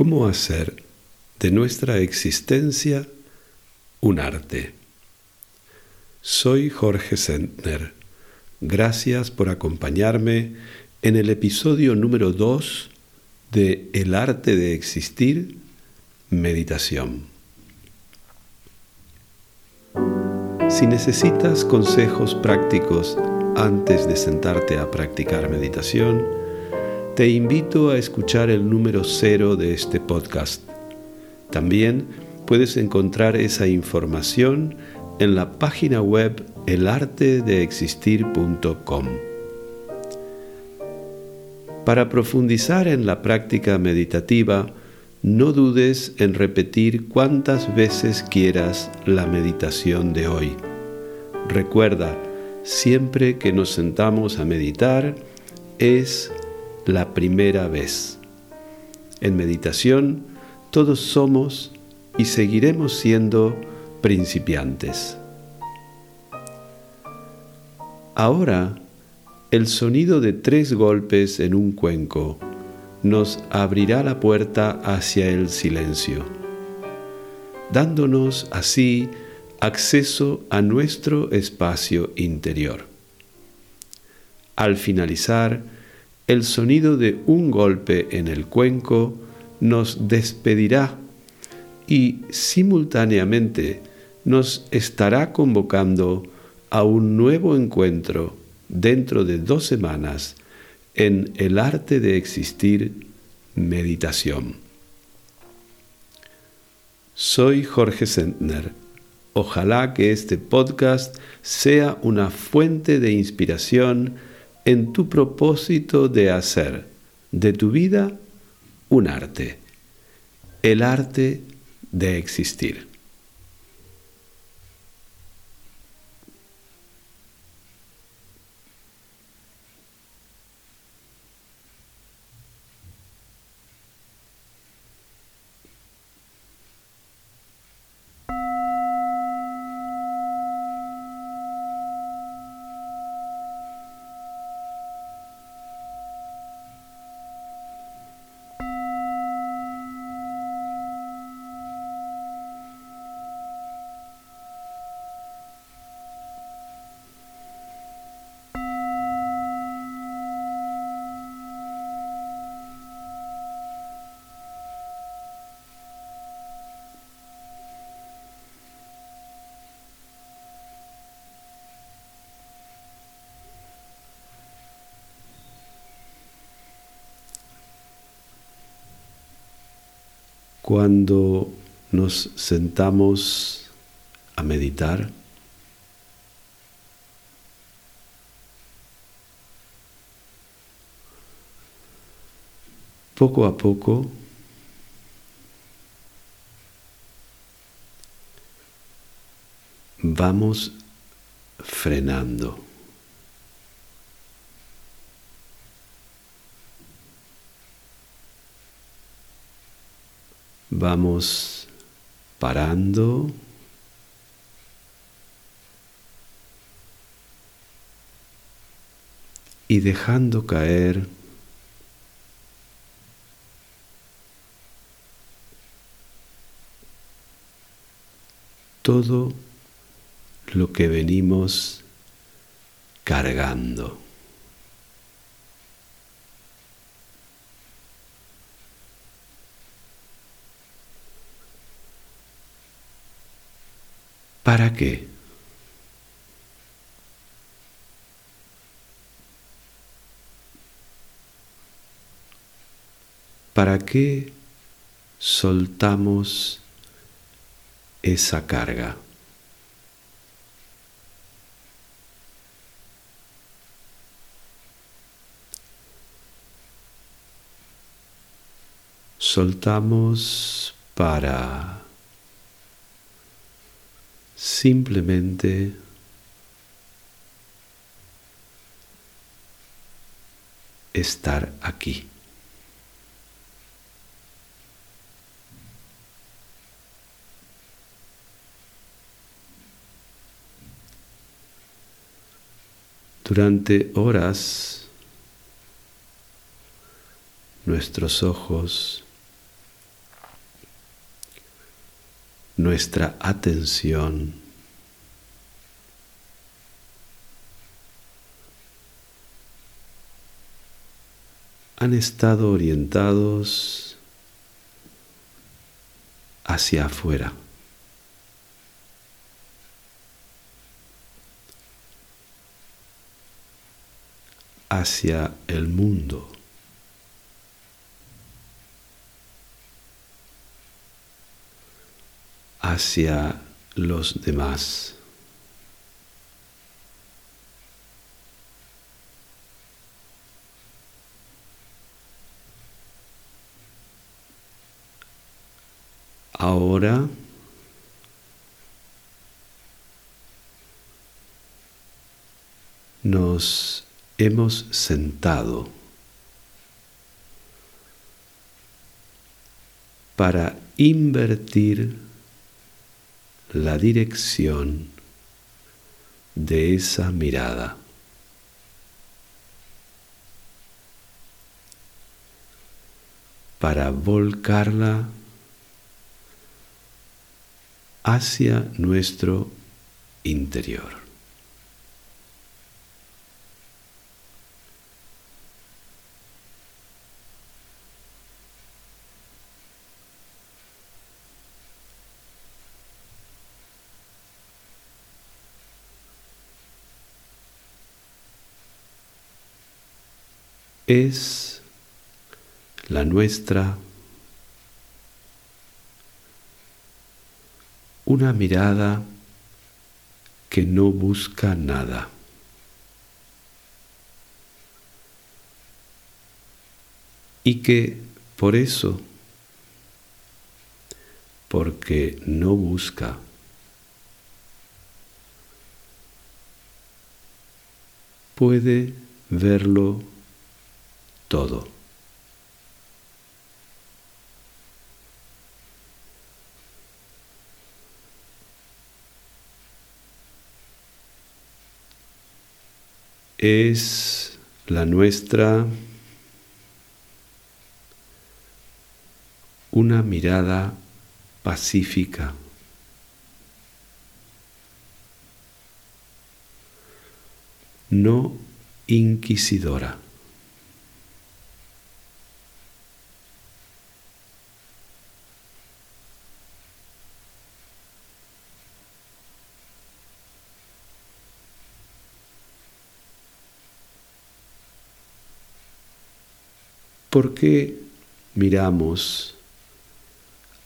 ¿Cómo hacer de nuestra existencia un arte? Soy Jorge Sentner. Gracias por acompañarme en el episodio número 2 de El arte de existir, meditación. Si necesitas consejos prácticos antes de sentarte a practicar meditación, te invito a escuchar el número cero de este podcast. También puedes encontrar esa información en la página web elartedeexistir.com. Para profundizar en la práctica meditativa, no dudes en repetir cuantas veces quieras la meditación de hoy. Recuerda, siempre que nos sentamos a meditar, es la primera vez. En meditación todos somos y seguiremos siendo principiantes. Ahora, el sonido de tres golpes en un cuenco nos abrirá la puerta hacia el silencio, dándonos así acceso a nuestro espacio interior. Al finalizar, el sonido de un golpe en el cuenco nos despedirá y simultáneamente nos estará convocando a un nuevo encuentro dentro de dos semanas en el arte de existir meditación. Soy Jorge Sentner. Ojalá que este podcast sea una fuente de inspiración en tu propósito de hacer de tu vida un arte, el arte de existir. Cuando nos sentamos a meditar, poco a poco vamos frenando. Vamos parando. Y dejando caer todo lo que venimos cargando. ¿Para qué? ¿Para qué soltamos esa carga? Soltamos para simplemente estar aquí. Durante horas nuestros ojos nuestra atención han estado orientados hacia afuera. hacia el mundo. Hacia los demás. Ahora nos hemos sentado para invertir la dirección de esa mirada. para volcarla hacia nuestro interior. Es la nuestra una mirada que no busca nada. Y que por eso, porque no busca, puede verlo todo. Es la nuestra una mirada pacífica. no inquisidora. ¿Por qué miramos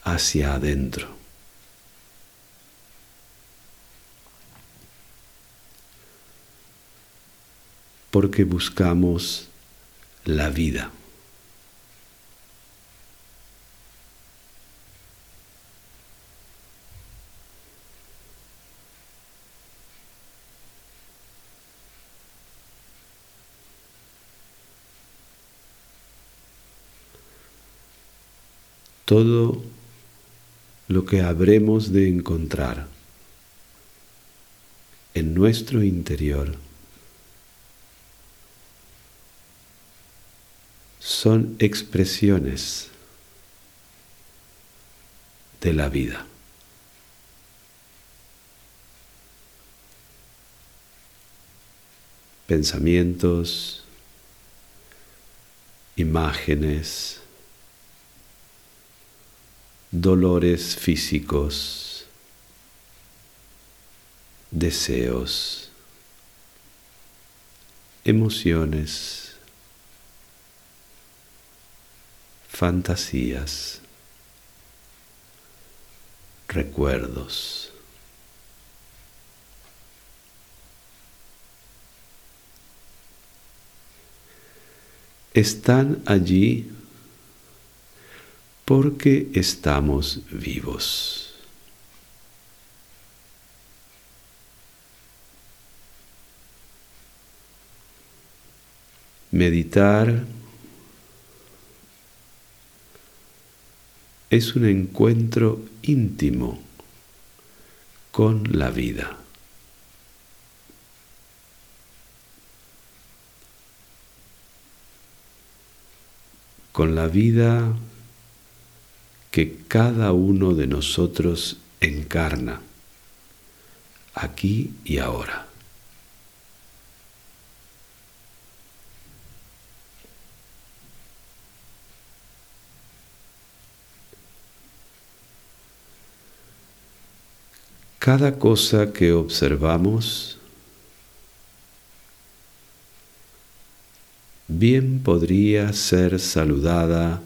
hacia adentro? Porque buscamos la vida. Todo lo que habremos de encontrar en nuestro interior son expresiones de la vida. Pensamientos, imágenes, dolores físicos, deseos, emociones, fantasías, recuerdos. Están allí porque estamos vivos. Meditar es un encuentro íntimo con la vida. Con la vida que cada uno de nosotros encarna, aquí y ahora. Cada cosa que observamos bien podría ser saludada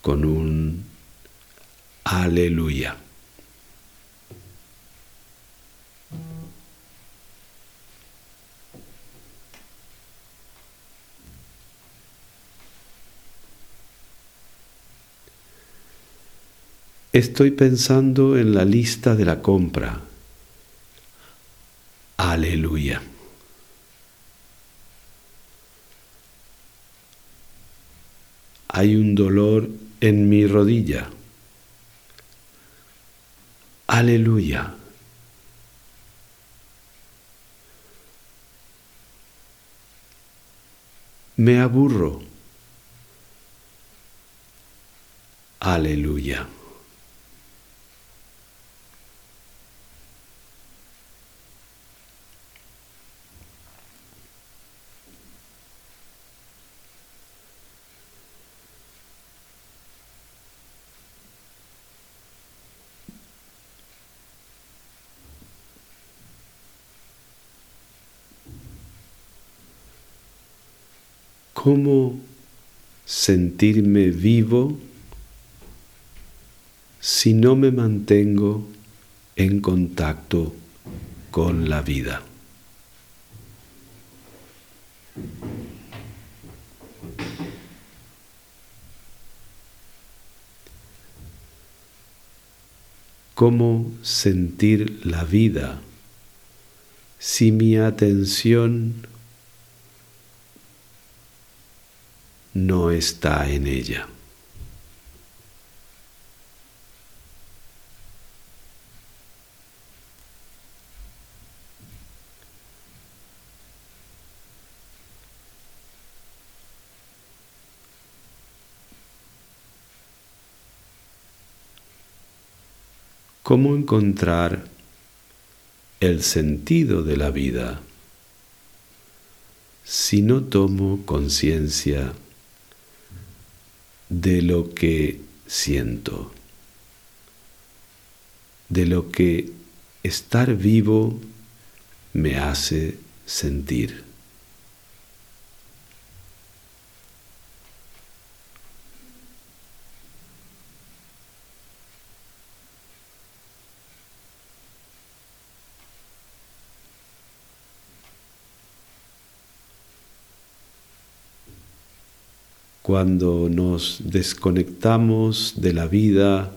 con un aleluya. Estoy pensando en la lista de la compra. Aleluya. Hay un dolor en mi rodilla. Aleluya. Me aburro. Aleluya. ¿Cómo sentirme vivo si no me mantengo en contacto con la vida? ¿Cómo sentir la vida si mi atención no está en ella. ¿Cómo encontrar el sentido de la vida si no tomo conciencia de lo que siento, de lo que estar vivo me hace sentir. Cuando nos desconectamos de la vida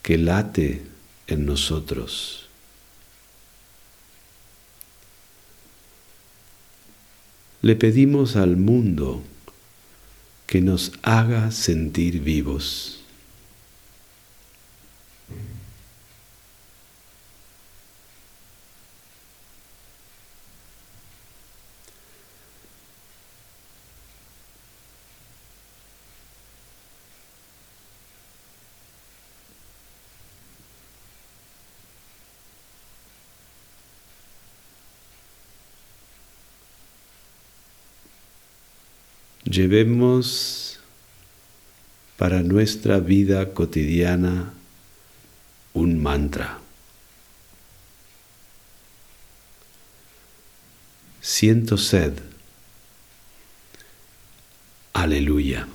que late en nosotros. Le pedimos al mundo que nos haga sentir vivos. Llevemos para nuestra vida cotidiana un mantra. Siento sed. Aleluya.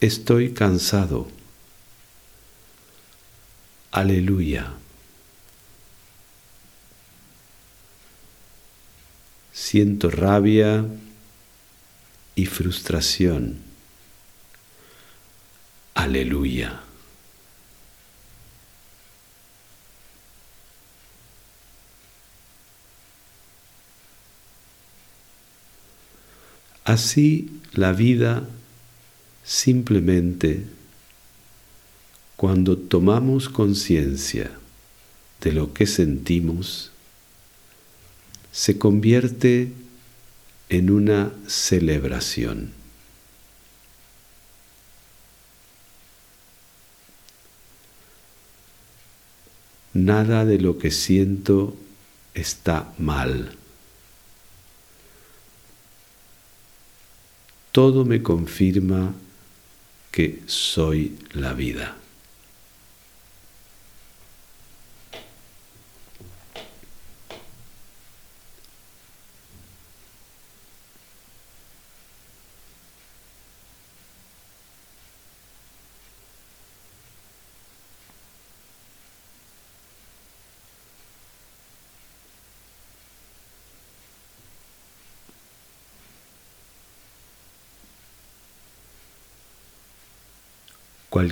Estoy cansado. Aleluya. Siento rabia y frustración. Aleluya. Así la vida simplemente cuando tomamos conciencia de lo que sentimos, se convierte en una celebración. Nada de lo que siento está mal. Todo me confirma que soy la vida.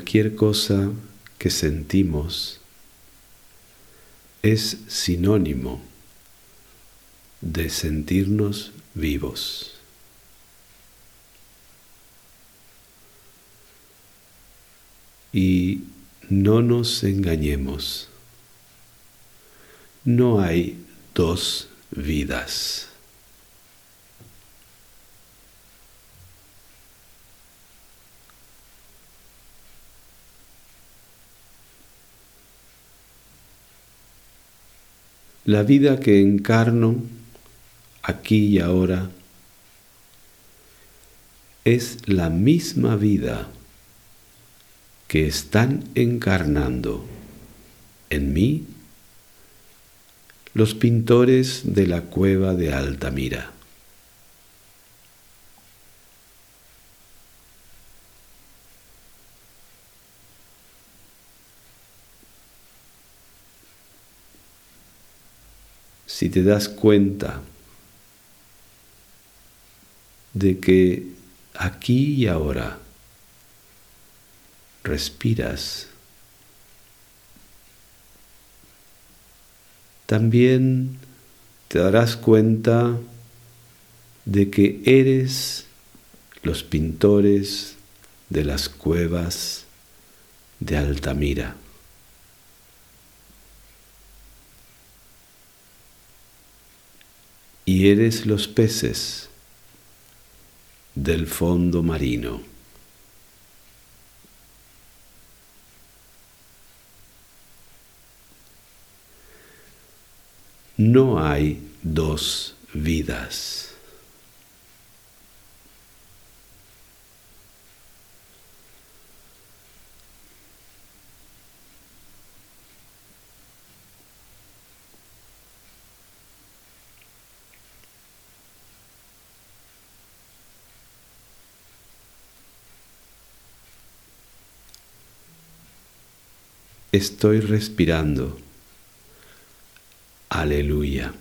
Cualquier cosa que sentimos es sinónimo de sentirnos vivos. Y no nos engañemos, no hay dos vidas. La vida que encarno aquí y ahora es la misma vida que están encarnando en mí los pintores de la cueva de Altamira. Si te das cuenta de que aquí y ahora respiras, también te darás cuenta de que eres los pintores de las cuevas de Altamira. Y eres los peces del fondo marino. No hay dos vidas. Estoy respirando. Aleluya.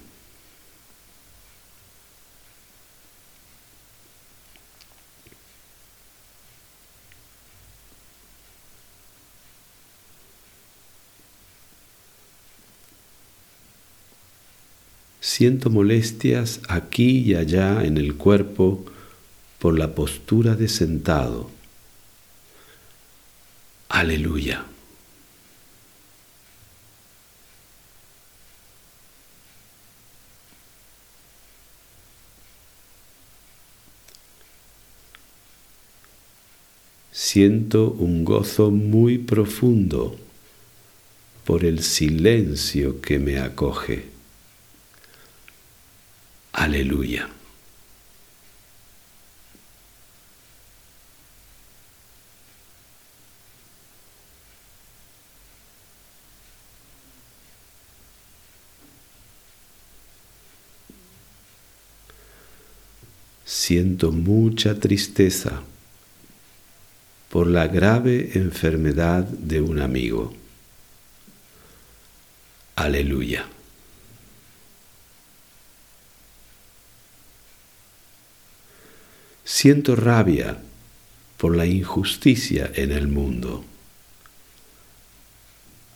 Siento molestias aquí y allá en el cuerpo por la postura de sentado. Aleluya. Siento un gozo muy profundo por el silencio que me acoge. Aleluya. Siento mucha tristeza por la grave enfermedad de un amigo. Aleluya. Siento rabia por la injusticia en el mundo.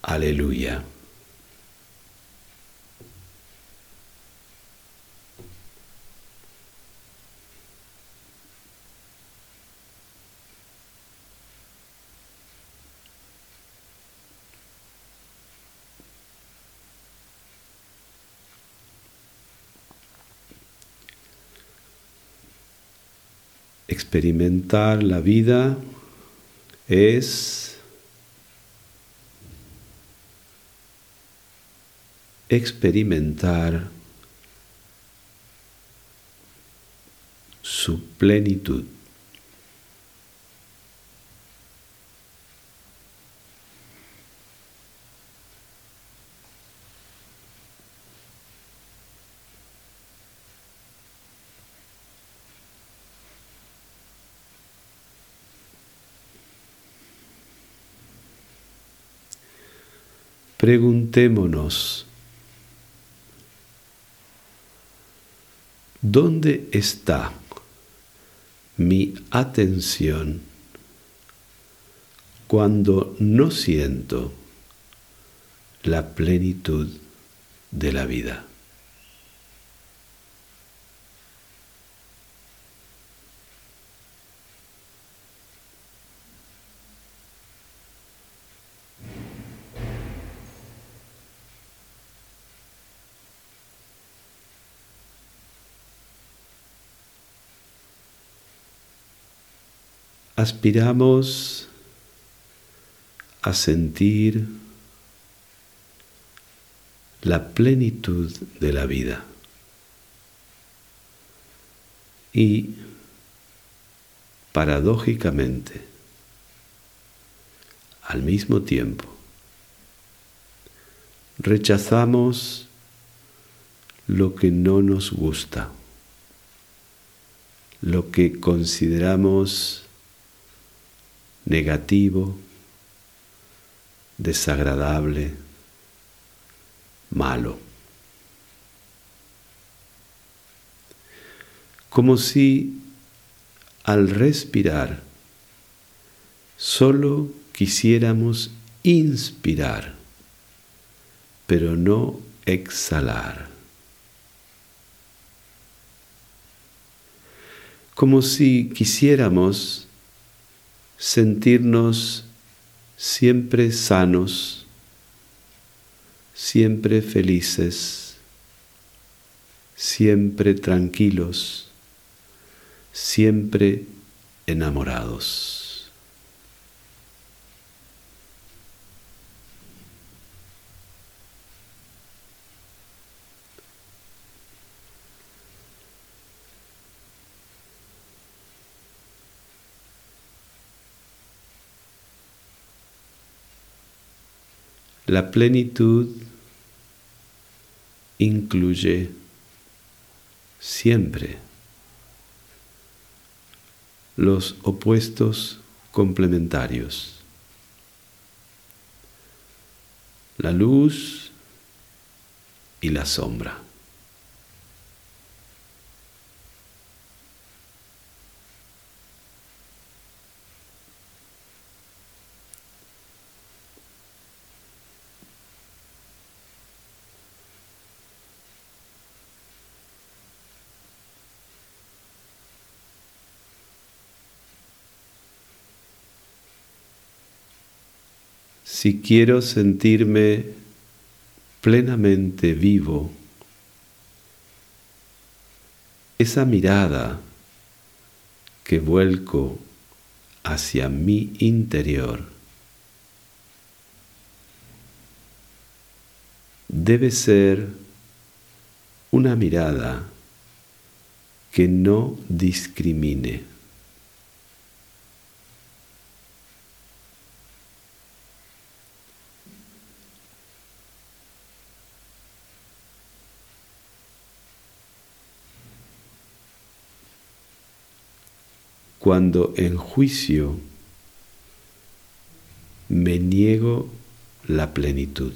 Aleluya. Experimentar la vida es experimentar su plenitud. Preguntémonos, ¿dónde está mi atención cuando no siento la plenitud de la vida? Aspiramos a sentir la plenitud de la vida. Y, paradójicamente, al mismo tiempo, rechazamos lo que no nos gusta, lo que consideramos negativo, desagradable, malo. Como si al respirar solo quisiéramos inspirar, pero no exhalar. Como si quisiéramos sentirnos siempre sanos, siempre felices, siempre tranquilos, siempre enamorados. La plenitud incluye siempre los opuestos complementarios. La luz y la sombra. Si quiero sentirme plenamente vivo, esa mirada que vuelco hacia mi interior debe ser una mirada que no discrimine. Cuando en juicio me niego la plenitud.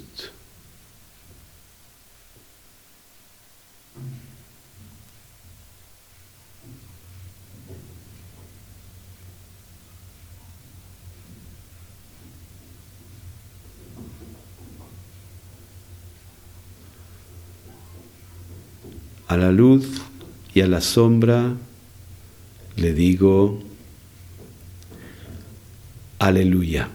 A la luz y a la sombra le digo, aleluya.